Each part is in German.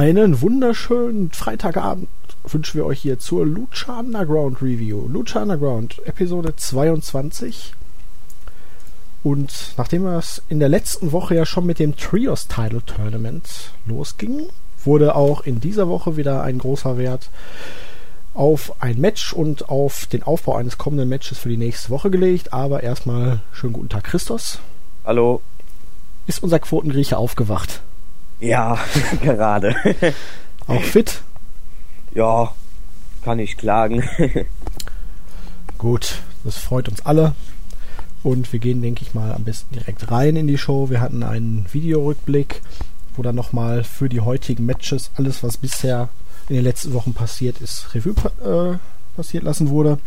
Einen wunderschönen Freitagabend wünschen wir euch hier zur Lucha Underground Review. Lucha Underground, Episode 22. Und nachdem es in der letzten Woche ja schon mit dem Trios Title Tournament losging, wurde auch in dieser Woche wieder ein großer Wert auf ein Match und auf den Aufbau eines kommenden Matches für die nächste Woche gelegt. Aber erstmal schönen guten Tag, Christos. Hallo. Ist unser Quotengrieche aufgewacht? Ja, gerade. Auch fit? Ja, kann ich klagen. Gut, das freut uns alle. Und wir gehen, denke ich mal, am besten direkt rein in die Show. Wir hatten einen Videorückblick, wo dann nochmal für die heutigen Matches alles, was bisher in den letzten Wochen passiert ist, Revue äh, passiert lassen wurde.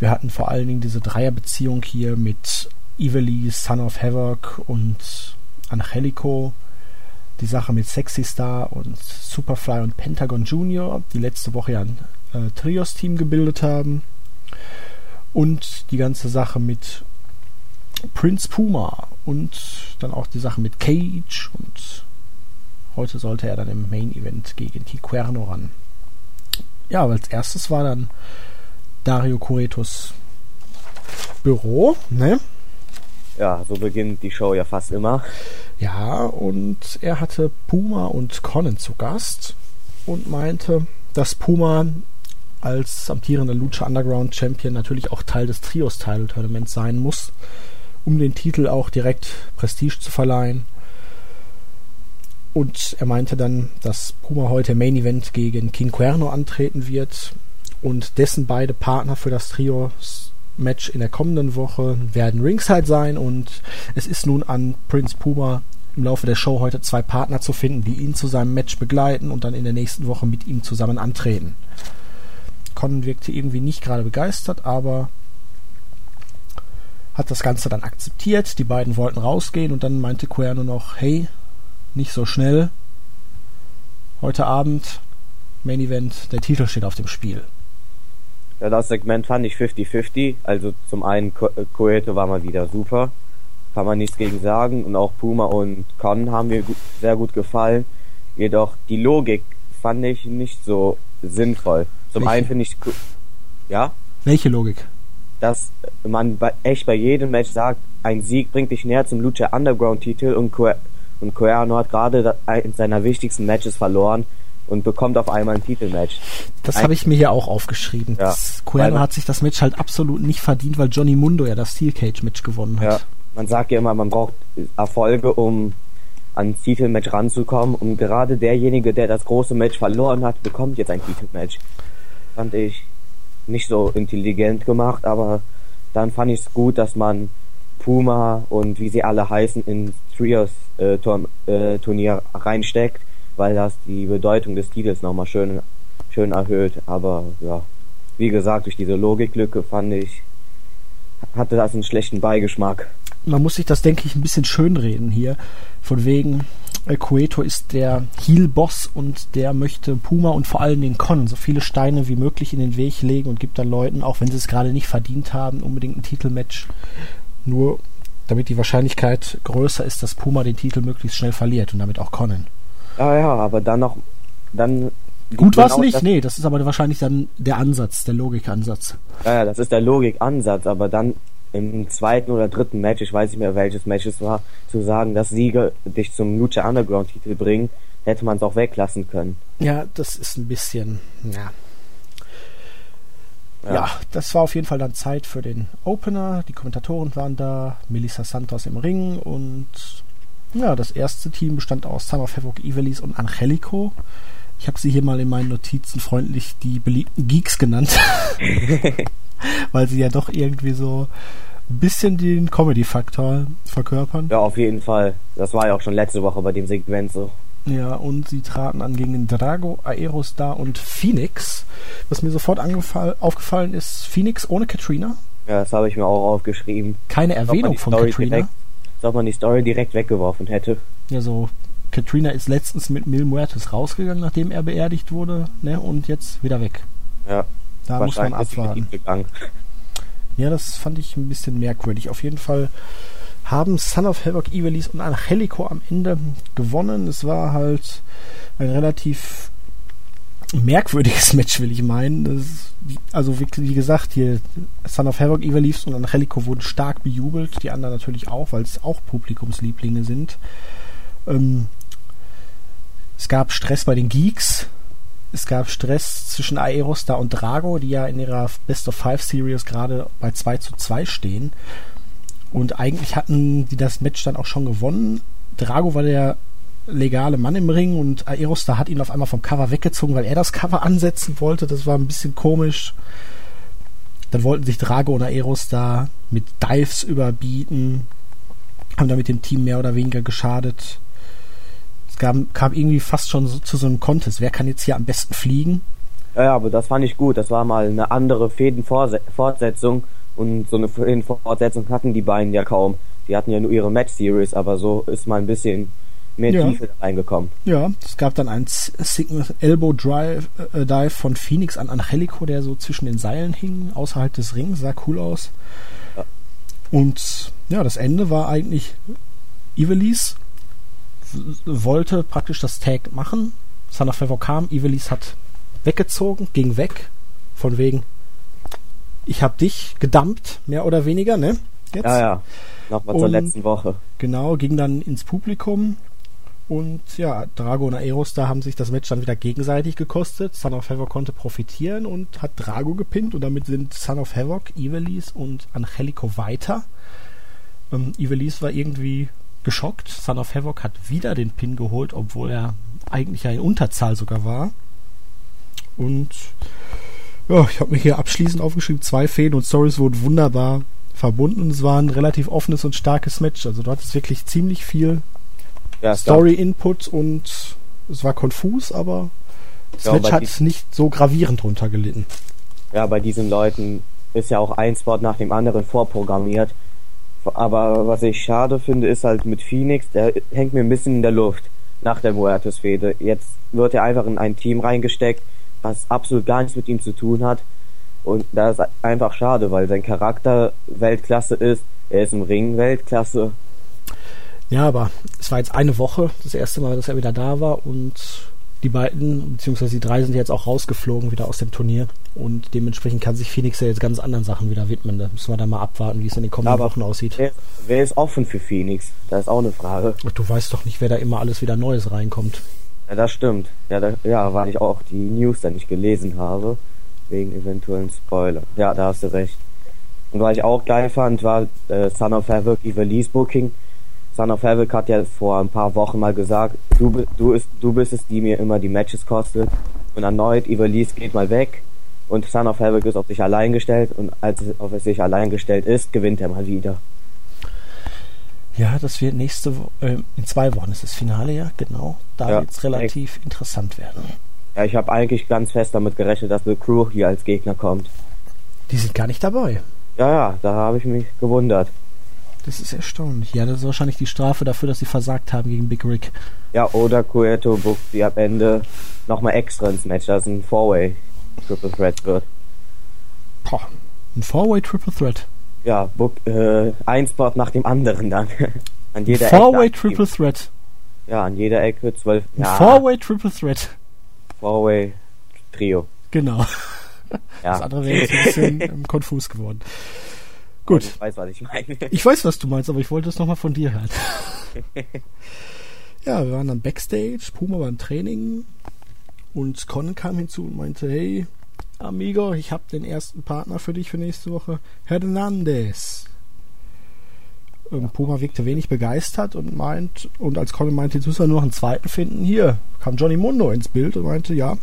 Wir hatten vor allen Dingen diese Dreierbeziehung hier mit Evely, Son of Havoc und Angelico. Die Sache mit Sexy Star und Superfly und Pentagon Junior, die letzte Woche ja ein äh, Trios-Team gebildet haben. Und die ganze Sache mit Prince Puma und dann auch die Sache mit Cage und heute sollte er dann im Main Event gegen Tiquerno ran. Ja, aber als erstes war dann Dario Curetos Büro, ne? Ja, so beginnt die Show ja fast immer. Ja, und er hatte Puma und Conan zu Gast und meinte, dass Puma als amtierender Lucha Underground Champion natürlich auch Teil des Trios Title Tournaments sein muss, um den Titel auch direkt Prestige zu verleihen. Und er meinte dann, dass Puma heute Main Event gegen King Cuerno antreten wird und dessen beide Partner für das Trios Match in der kommenden Woche werden Ringside sein und es ist nun an Prince Puma im Laufe der Show heute zwei Partner zu finden, die ihn zu seinem Match begleiten und dann in der nächsten Woche mit ihm zusammen antreten. Conan wirkte irgendwie nicht gerade begeistert, aber hat das Ganze dann akzeptiert. Die beiden wollten rausgehen und dann meinte Cuerno noch, hey, nicht so schnell. Heute Abend Main Event, der Titel steht auf dem Spiel. Ja, das Segment fand ich 50-50. Also zum einen Coeto war mal wieder super. Kann man nichts gegen sagen. Und auch Puma und Con haben mir gut, sehr gut gefallen. Jedoch die Logik fand ich nicht so sinnvoll. Zum Welche? einen finde ich, ja? Welche Logik? Dass man bei, echt bei jedem Match sagt, ein Sieg bringt dich näher zum Lucha Underground Titel und, Co und Coerno hat gerade in seiner wichtigsten Matches verloren und bekommt auf einmal ein Titelmatch. Das habe ich mir hier auch aufgeschrieben. Ja, Cuerno hat sich das Match halt absolut nicht verdient, weil Johnny Mundo ja das Steel Cage Match gewonnen hat. Ja, man sagt ja immer, man braucht Erfolge, um ans Titelmatch ranzukommen und gerade derjenige, der das große Match verloren hat, bekommt jetzt ein Titelmatch. Fand ich nicht so intelligent gemacht, aber dann fand ich es gut, dass man Puma und wie sie alle heißen ins Trios äh, äh, Turnier reinsteckt weil das die Bedeutung des Titels nochmal schön, schön erhöht. Aber ja, wie gesagt, durch diese Logiklücke fand ich, hatte das einen schlechten Beigeschmack. Man muss sich das, denke ich, ein bisschen schönreden hier. Von wegen, äh, Cueto ist der Heel-Boss und der möchte Puma und vor allem den Con so viele Steine wie möglich in den Weg legen und gibt dann Leuten, auch wenn sie es gerade nicht verdient haben, unbedingt ein Titelmatch. Nur damit die Wahrscheinlichkeit größer ist, dass Puma den Titel möglichst schnell verliert und damit auch Conan. Ja, ja, aber dann noch, dann. Gut war es nicht, das, nee, das ist aber wahrscheinlich dann der Ansatz, der Logikansatz. Ja, ja, das ist der Logikansatz, aber dann im zweiten oder dritten Match, ich weiß nicht mehr welches Match es war, zu sagen, dass Siege dich zum Lucha Underground Titel bringen, hätte man es auch weglassen können. Ja, das ist ein bisschen, ja. ja. Ja, das war auf jeden Fall dann Zeit für den Opener. Die Kommentatoren waren da, Melissa Santos im Ring und ja, das erste Team bestand aus of Havoc, Ivelis und Angelico. Ich habe sie hier mal in meinen Notizen freundlich die beliebten Geeks genannt. Weil sie ja doch irgendwie so ein bisschen den Comedy-Faktor verkörpern. Ja, auf jeden Fall. Das war ja auch schon letzte Woche bei dem Segment so. Ja, und sie traten an gegen Drago, Aerostar und Phoenix. Was mir sofort aufgefallen ist, Phoenix ohne Katrina. Ja, das habe ich mir auch aufgeschrieben. Keine Erwähnung von Katrina. Direkt, ob man die Story direkt weggeworfen hätte. Ja, so. Katrina ist letztens mit Mil Muertes rausgegangen, nachdem er beerdigt wurde, ne? Und jetzt wieder weg. Ja. Da muss man abwarten. Ja, das fand ich ein bisschen merkwürdig. Auf jeden Fall haben Son of Havoc, Ivelis und Angelico am Ende gewonnen. Es war halt ein relativ merkwürdiges Match, will ich meinen. Das, also wie, wie, gesagt, hier Son of Havoc, Ivelis und Angelico wurden stark bejubelt, die anderen natürlich auch, weil es auch Publikumslieblinge sind. Ähm, es gab Stress bei den Geeks. Es gab Stress zwischen Aerosta und Drago, die ja in ihrer Best of Five Series gerade bei 2 zu 2 stehen. Und eigentlich hatten die das Match dann auch schon gewonnen. Drago war der legale Mann im Ring und Aerosta hat ihn auf einmal vom Cover weggezogen, weil er das Cover ansetzen wollte. Das war ein bisschen komisch. Dann wollten sich Drago und Aerosta mit Dives überbieten, haben damit dem Team mehr oder weniger geschadet. Es kam, kam irgendwie fast schon so, zu so einem Contest. Wer kann jetzt hier am besten fliegen? Ja, aber das fand ich gut. Das war mal eine andere Fädenfortsetzung und so eine Fädenfortsetzung hatten die beiden ja kaum. Die hatten ja nur ihre Match-Series, aber so ist mal ein bisschen mehr ja. Tiefe reingekommen. Ja, es gab dann ein Elbow Drive, äh, Dive von Phoenix an Angelico, der so zwischen den Seilen hing, außerhalb des Rings, sah cool aus. Ja. Und ja, das Ende war eigentlich Ivelis wollte praktisch das Tag machen. Son of Favor kam, Ivelis hat weggezogen, ging weg, von wegen, ich habe dich gedumpt, mehr oder weniger, ne? Jetzt. Ja, ja. Nochmal zur letzten Woche. Genau, ging dann ins Publikum und ja, Drago und Aeros da haben sich das Match dann wieder gegenseitig gekostet. Son of Havoc konnte profitieren und hat Drago gepinnt und damit sind Son of Havoc, Ivelis und Angelico weiter. Ähm, Ivelis war irgendwie geschockt. Son of Havoc hat wieder den Pin geholt, obwohl er eigentlich ja in Unterzahl sogar war. Und ja, ich habe mir hier abschließend aufgeschrieben, zwei Fäden und Stories wurden wunderbar verbunden. Es war ein relativ offenes und starkes Match. Also du hattest wirklich ziemlich viel ja, Story-Input und es war konfus, aber ja, Match hat nicht so gravierend runtergelitten. Ja, bei diesen Leuten ist ja auch ein Spot nach dem anderen vorprogrammiert. Aber was ich schade finde, ist halt mit Phoenix, der hängt mir ein bisschen in der Luft nach der Muertes-Fehde. Jetzt wird er einfach in ein Team reingesteckt, was absolut gar nichts mit ihm zu tun hat. Und das ist einfach schade, weil sein Charakter Weltklasse ist. Er ist im Ring Weltklasse. Ja, aber es war jetzt eine Woche, das erste Mal, dass er wieder da war und die beiden, beziehungsweise die drei sind jetzt auch rausgeflogen wieder aus dem Turnier und dementsprechend kann sich Phoenix ja jetzt ganz anderen Sachen wieder widmen. Da müssen wir dann mal abwarten, wie es in den kommenden Wochen aussieht. Wer, wer, ist offen für Phoenix? Das ist auch eine Frage. Und du weißt doch nicht, wer da immer alles wieder Neues reinkommt. Ja, das stimmt. Ja, da, ja, weil ich auch die News da nicht gelesen habe, wegen eventuellen Spoiler. Ja, da hast du recht. Und was ich auch geil fand, war äh, Son of Havoc Release Booking Son of Havoc hat ja vor ein paar Wochen mal gesagt, du, du, ist, du bist es, die mir immer die Matches kostet. Und erneut, Ivelisse geht mal weg. Und Son of Havoc ist auf sich allein gestellt. Und als es auf sich allein gestellt ist, gewinnt er mal wieder. Ja, das wird nächste Woche, äh, in zwei Wochen ist das Finale, ja, genau. Da ja, wird es relativ echt. interessant werden. Ja, ich habe eigentlich ganz fest damit gerechnet, dass The Crew hier als Gegner kommt. Die sind gar nicht dabei. Ja, ja, da habe ich mich gewundert. Das ist erstaunlich. Ja, das ist wahrscheinlich die Strafe dafür, dass sie versagt haben gegen Big Rick. Ja, oder Cueto buckt sie am Ende nochmal extra ins Match, dass ein Four-Way Triple Threat wird. Boah, ein Four-Way Triple Threat. Ja, book, äh, ein Spot nach dem anderen dann. an jeder Four-Way Triple Threat. Ja, an jeder Ecke zwölf. Ja. Four-Way Triple Threat. Four-Way Trio. Genau. Ja. Das andere wäre jetzt ein bisschen ähm, konfus geworden. Gut. Ich weiß, was ich meine. Ich weiß, was du meinst, aber ich wollte es nochmal von dir hören. ja, wir waren dann Backstage, Puma war im Training und Conan kam hinzu und meinte, hey, Amigo, ich habe den ersten Partner für dich für nächste Woche, Hernandez. Ähm, Puma wirkte wenig begeistert und meint, und als Conan meinte, jetzt müssen wir nur noch einen zweiten finden, hier kam Johnny Mundo ins Bild und meinte, ja,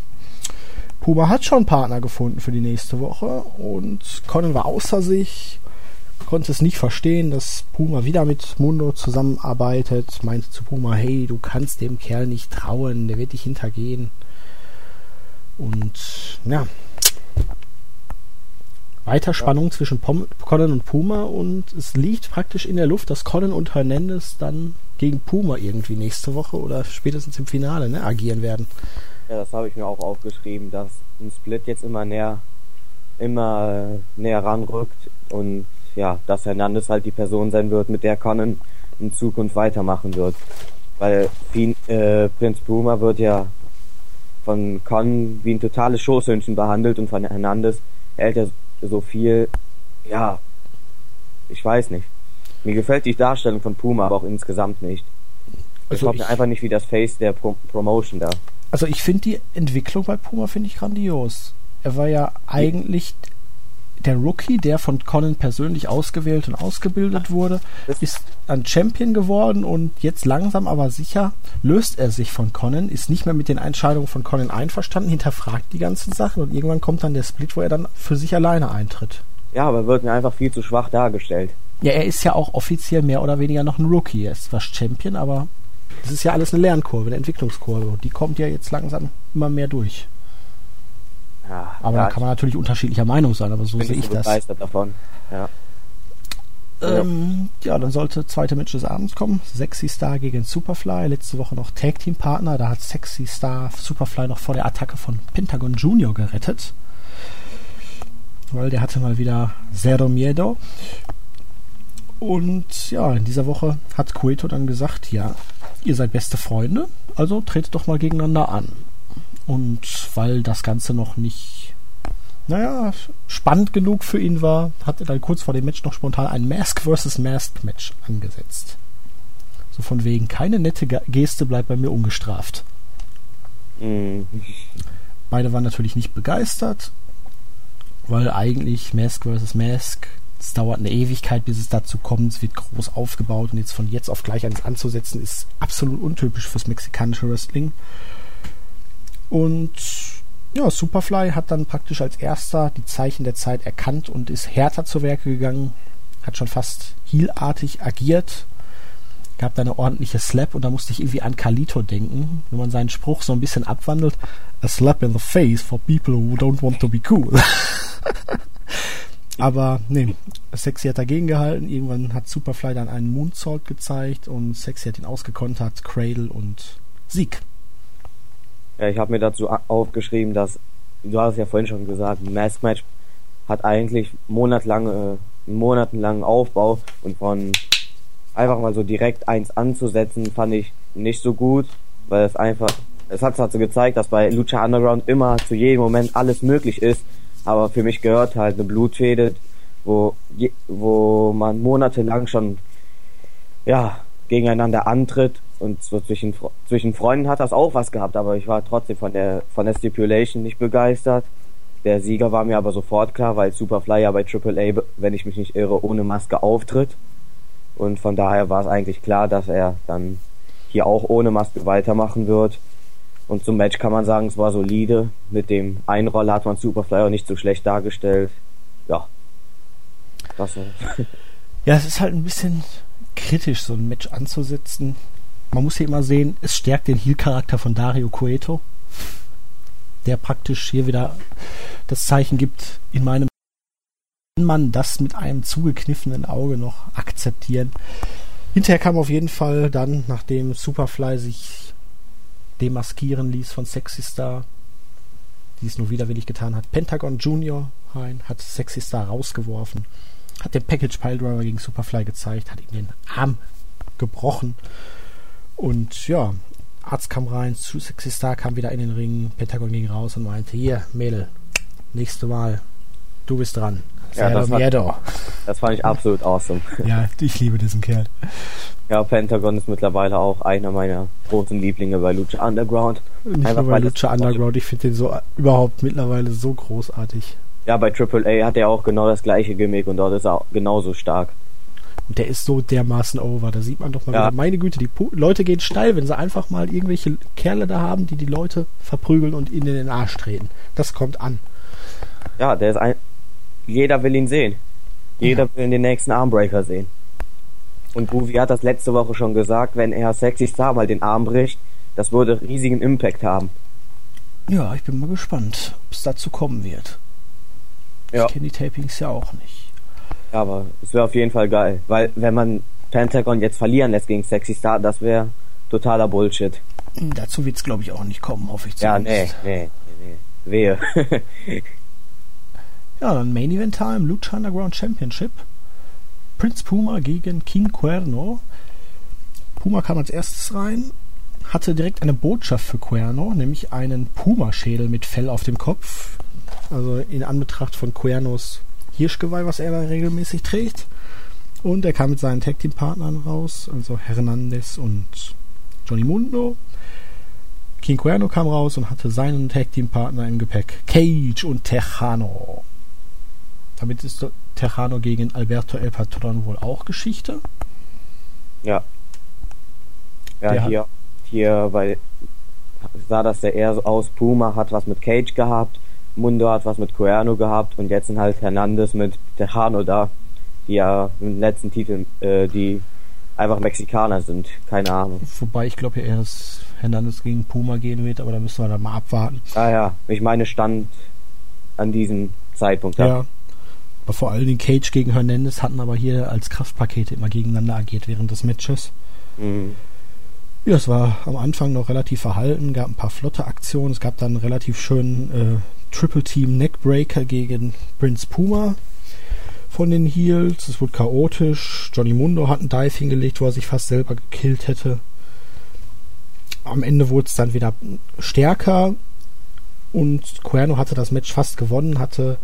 Puma hat schon einen Partner gefunden für die nächste Woche und Conan war außer sich, konnte es nicht verstehen, dass Puma wieder mit Mundo zusammenarbeitet, meinte zu Puma, hey, du kannst dem Kerl nicht trauen, der wird dich hintergehen. Und ja, weiter Spannung ja. zwischen Pom Conan und Puma und es liegt praktisch in der Luft, dass Conan und Hernandez dann gegen Puma irgendwie nächste Woche oder spätestens im Finale ne, agieren werden. Ja, das habe ich mir auch aufgeschrieben, dass ein Split jetzt immer näher, immer näher ranrückt und ja, dass Hernandez halt die Person sein wird, mit der Conan in Zukunft weitermachen wird. Weil Fien, äh, Prinz Puma wird ja von Con wie ein totales Schoßhündchen behandelt und von Hernandez hält er so viel, ja, ich weiß nicht. Mir gefällt die Darstellung von Puma aber auch insgesamt nicht. Ich also glaube einfach nicht wie das Face der Pro Promotion da. Also ich finde die Entwicklung bei Puma finde ich grandios. Er war ja eigentlich der Rookie, der von Conan persönlich ausgewählt und ausgebildet wurde, ist ein Champion geworden und jetzt langsam aber sicher löst er sich von Conan, ist nicht mehr mit den Entscheidungen von Conan einverstanden, hinterfragt die ganzen Sachen und irgendwann kommt dann der Split, wo er dann für sich alleine eintritt. Ja, aber wird mir einfach viel zu schwach dargestellt. Ja, er ist ja auch offiziell mehr oder weniger noch ein Rookie. Er ist zwar Champion, aber es ist ja alles eine Lernkurve, eine Entwicklungskurve. Die kommt ja jetzt langsam immer mehr durch. Ja, aber da kann man natürlich unterschiedlicher Meinung sein, aber so sehe ich das. davon. Ja. Ähm, ja, dann sollte zweite Match des Abends kommen. Sexy Star gegen Superfly. Letzte Woche noch Tag Team Partner. Da hat Sexy Star Superfly noch vor der Attacke von Pentagon Junior gerettet. Weil der hatte mal wieder Zero Miedo. Und ja, in dieser Woche hat Cueto dann gesagt, ja, ihr seid beste Freunde, also tretet doch mal gegeneinander an. Und weil das Ganze noch nicht, naja, spannend genug für ihn war, hat er dann kurz vor dem Match noch spontan ein Mask vs. Mask Match angesetzt. So von wegen, keine nette Geste bleibt bei mir ungestraft. Mhm. Beide waren natürlich nicht begeistert, weil eigentlich Mask vs. Mask, es dauert eine Ewigkeit, bis es dazu kommt, es wird groß aufgebaut und jetzt von jetzt auf gleich eins anzusetzen, ist absolut untypisch fürs mexikanische Wrestling. Und ja, Superfly hat dann praktisch als erster die Zeichen der Zeit erkannt und ist härter zu Werke gegangen, hat schon fast heelartig agiert, gab da eine ordentliche Slap und da musste ich irgendwie an Kalito denken, wenn man seinen Spruch so ein bisschen abwandelt. A slap in the face for people who don't want to be cool. Aber nee, Sexy hat dagegen gehalten. Irgendwann hat Superfly dann einen Moonsault gezeigt und Sexy hat ihn ausgekontert, Cradle und Sieg. Ja, ich habe mir dazu aufgeschrieben, dass, du hast ja vorhin schon gesagt, Mask Match hat eigentlich monatelang, äh, monatelangen Aufbau und von einfach mal so direkt eins anzusetzen, fand ich nicht so gut, weil es einfach, es hat so gezeigt, dass bei Lucha Underground immer zu jedem Moment alles möglich ist, aber für mich gehört halt eine Blutfede, wo, wo man monatelang schon, ja, gegeneinander antritt und so zwischen, zwischen Freunden hat das auch was gehabt, aber ich war trotzdem von der, von der Stipulation nicht begeistert. Der Sieger war mir aber sofort klar, weil Superfly ja bei AAA, wenn ich mich nicht irre, ohne Maske auftritt. Und von daher war es eigentlich klar, dass er dann hier auch ohne Maske weitermachen wird. Und zum Match kann man sagen, es war solide. Mit dem Einroller hat man Superfly auch nicht so schlecht dargestellt. Ja. Das ja, es ist halt ein bisschen kritisch, so ein Match anzusetzen. Man muss hier immer sehen, es stärkt den Heal-Charakter von Dario Cueto, der praktisch hier wieder das Zeichen gibt, in meinem kann man das mit einem zugekniffenen Auge noch akzeptieren. Hinterher kam auf jeden Fall dann, nachdem Superfly sich demaskieren ließ von Sexy Star, die es nur widerwillig getan hat, Pentagon Junior rein, hat Sexy Star rausgeworfen hat den Package Piledriver gegen Superfly gezeigt, hat ihm den Arm gebrochen. Und ja, Arzt kam rein, zu Sexy Star kam wieder in den Ring, Pentagon ging raus und meinte, hier, Mädel, nächste Mal, du bist dran. Ja, das, war, das fand ich absolut awesome. Ja, ich liebe diesen Kerl. Ja, Pentagon ist mittlerweile auch einer meiner großen Lieblinge bei Lucha Underground. Nicht Einfach nur bei Lucha Underground, ich finde den so überhaupt mittlerweile so großartig. Ja, bei AAA hat er auch genau das gleiche Gimmick und dort ist er genauso stark. Und der ist so dermaßen over. Da sieht man doch mal ja. wieder, meine Güte, die Pu Leute gehen steil, wenn sie einfach mal irgendwelche Kerle da haben, die die Leute verprügeln und ihnen in den Arsch treten. Das kommt an. Ja, der ist ein. Jeder will ihn sehen. Jeder ja. will den nächsten Armbreaker sehen. Und Groovy hat das letzte Woche schon gesagt, wenn er Sexy Star mal den Arm bricht, das würde riesigen Impact haben. Ja, ich bin mal gespannt, ob es dazu kommen wird. Ja. Ich kenne die Tapings ja auch nicht. Ja, aber es wäre auf jeden Fall geil. Weil wenn man Pentagon jetzt verlieren lässt gegen Sexy Star, das wäre totaler Bullshit. Hm, dazu wird es glaube ich auch nicht kommen, hoffe ich zumindest. Ja, nee, nee, nee. Wehe. ja, dann Main Event Time, Lucha Underground Championship. Prince Puma gegen King Cuerno. Puma kam als erstes rein, hatte direkt eine Botschaft für Cuerno, nämlich einen Puma-Schädel mit Fell auf dem Kopf. Also in Anbetracht von Cuernos Hirschgeweih, was er da regelmäßig trägt. Und er kam mit seinen Tag Team Partnern raus, also Hernandez und Johnny Mundo. King Cuerno kam raus und hatte seinen Tag Team Partner im Gepäck, Cage und Tejano. Damit ist Tejano gegen Alberto El Patron wohl auch Geschichte. Ja. Ja, Der hier, hier, weil sah das ja eher so aus, Puma hat was mit Cage gehabt, Mundo hat was mit Cuerno gehabt und jetzt sind halt Hernandez mit Tejano da, die ja im letzten Titel, äh, die einfach Mexikaner sind, keine Ahnung. Wobei ich glaube, eher dass Hernandez gegen Puma gehen wird, aber da müssen wir dann mal abwarten. Ah ja, ich meine stand an diesem Zeitpunkt. Ja. Aber vor allen Dingen Cage gegen Hernandez hatten aber hier als Kraftpakete immer gegeneinander agiert während des Matches. Mhm. Ja, es war am Anfang noch relativ verhalten, gab ein paar flotte Aktionen. Es gab dann einen relativ schönen äh, Triple Team Neckbreaker gegen Prince Puma von den Heels. Es wurde chaotisch. Johnny Mundo hat einen Dive hingelegt, wo er sich fast selber gekillt hätte. Am Ende wurde es dann wieder stärker und Cuerno hatte das Match fast gewonnen, hatte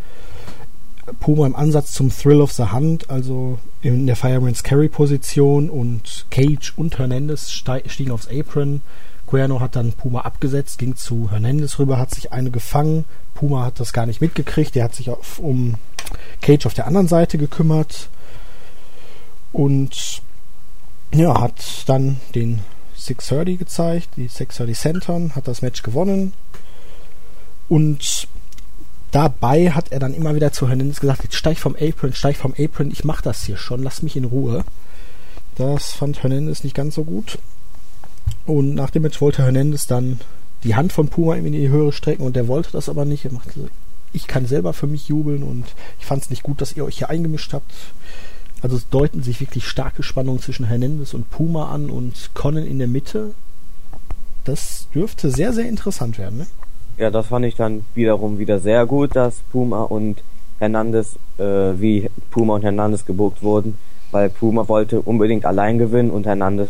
Puma im Ansatz zum Thrill of the Hand, also in der Fireman's Carry Position und Cage und Hernandez stiegen aufs Apron. Cuerno hat dann Puma abgesetzt, ging zu Hernandez rüber, hat sich eine gefangen. Puma hat das gar nicht mitgekriegt, der hat sich auf, um Cage auf der anderen Seite gekümmert und ja, hat dann den 630 gezeigt, die 630 Centern, hat das Match gewonnen und dabei hat er dann immer wieder zu Hernandez gesagt, jetzt steig vom Apron, steig vom Apron, ich mach das hier schon, lass mich in Ruhe. Das fand Hernandez nicht ganz so gut. Und nach dem Match wollte Hernandez dann die Hand von Puma in die Höhe strecken und der wollte das aber nicht. Er machte ich kann selber für mich jubeln und ich fand es nicht gut, dass ihr euch hier eingemischt habt. Also es deuten sich wirklich starke Spannungen zwischen Hernandez und Puma an und Conan in der Mitte. Das dürfte sehr, sehr interessant werden. Ne? Ja, das fand ich dann wiederum wieder sehr gut, dass Puma und Hernandez, äh, wie Puma und Hernandez gebucht wurden, weil Puma wollte unbedingt allein gewinnen und Hernandez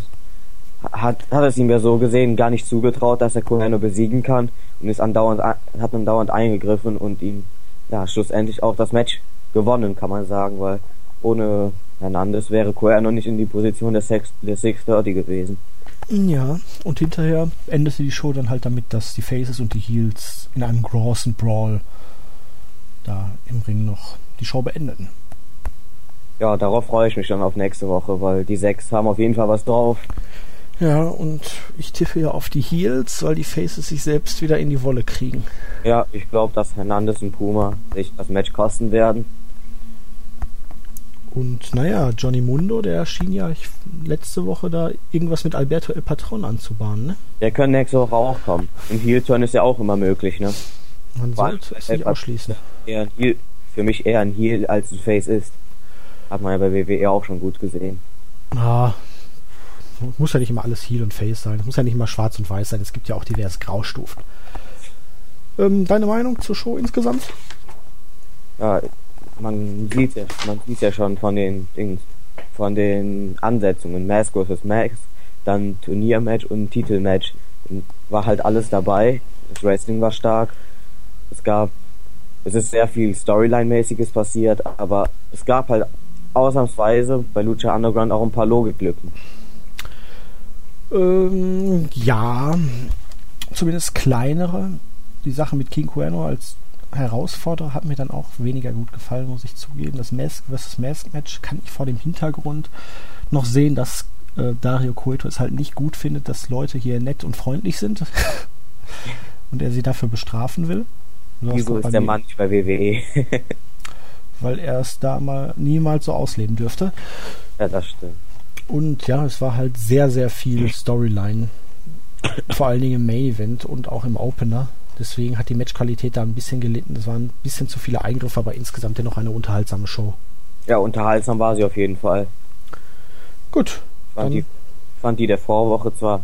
hat, hat es ihm ja so gesehen gar nicht zugetraut, dass er Cuerno besiegen kann und ist andauernd, hat andauernd eingegriffen und ihm ja schlussendlich auch das Match gewonnen, kann man sagen, weil ohne Hernandez wäre Cuerno nicht in die Position der, Sex, der 630 gewesen. Ja, und hinterher endete die Show dann halt damit, dass die Faces und die Heels in einem großen Brawl da im Ring noch die Show beendeten. Ja, darauf freue ich mich dann auf nächste Woche, weil die sechs haben auf jeden Fall was drauf. Ja, und ich tippe ja auf die Heels, weil die Faces sich selbst wieder in die Wolle kriegen. Ja, ich glaube, dass Hernandez und Puma sich das Match kosten werden. Und naja, Johnny Mundo, der schien ja letzte Woche da irgendwas mit Alberto El Patron anzubahnen, ne? Der kann nächste Woche auch kommen. Im Heel-Turn ist ja auch immer möglich, ne? Man sollte es nicht ausschließen. Eher ein Heel, für mich eher ein Heel als ein Face ist. Hat man ja bei WWE auch schon gut gesehen. Ah, muss ja nicht immer alles Heel und Face sein. Es muss ja nicht immer schwarz und weiß sein. Es gibt ja auch diverse Graustufen. Ähm, deine Meinung zur Show insgesamt? Ja, man sieht ja, man sieht ja schon von den Dings, von den Ansetzungen, Mask vs. Mask, dann Turniermatch und Titelmatch. War halt alles dabei. Das Wrestling war stark. Es gab, es ist sehr viel Storyline-mäßiges passiert, aber es gab halt ausnahmsweise bei Lucha Underground auch ein paar Logiklücken. Ähm, ja, zumindest kleinere. Die Sache mit King Cuerno als Herausforderer hat mir dann auch weniger gut gefallen, muss ich zugeben. Das Mask vs. Mask Match kann ich vor dem Hintergrund noch sehen, dass äh, Dario Cueto es halt nicht gut findet, dass Leute hier nett und freundlich sind und er sie dafür bestrafen will. So Wieso ist der Mann nicht bei WWE? weil er es da mal niemals so ausleben dürfte. Ja, das stimmt. Und ja, es war halt sehr, sehr viel Storyline. Vor allen Dingen im Main Event und auch im Opener. Deswegen hat die Matchqualität da ein bisschen gelitten. Das waren ein bisschen zu viele Eingriffe, aber insgesamt dennoch eine unterhaltsame Show. Ja, unterhaltsam war sie auf jeden Fall. Gut. Fand, die, fand die der Vorwoche zwar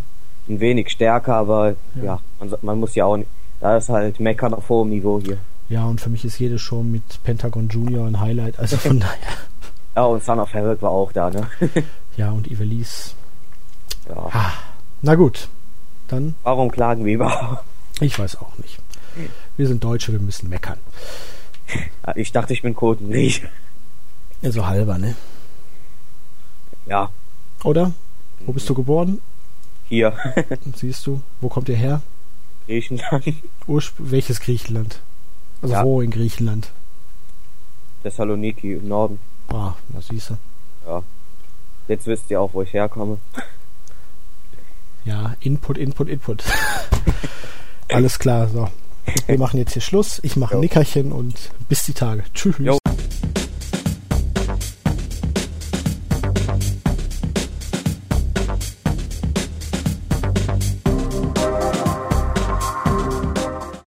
ein wenig stärker, aber ja, ja man, man, muss ja auch nicht. Da ist halt Meckern auf hohem Niveau hier. Ja, und für mich ist jede Show mit Pentagon Junior ein Highlight. Also von daher. Ja, und Son of Herrick war auch da, ne? Ja, und Ivelisse. ja. Ah, na gut. Dann, Warum klagen wir überhaupt? Ich weiß auch nicht. Wir sind Deutsche, wir müssen meckern. Ja, Ich dachte, ich bin Kotenriech. Ja, so halber, ne? Ja, Oder? Wo bist du geboren? hier. Siehst du, wo kommt ihr her? Griechenland. Ursp welches Griechenland? Also Ja. wo in Griechenland? Thessaloniki im Norden. Ah, na siehst du. Ja. Jetzt wisst ihr auch, wo ich herkomme. Ja, Input, Input, Input. Alles klar, so. Wir machen jetzt hier Schluss. Ich mache ein. Nickerchen und bis die Tage. Tschüss. Jo.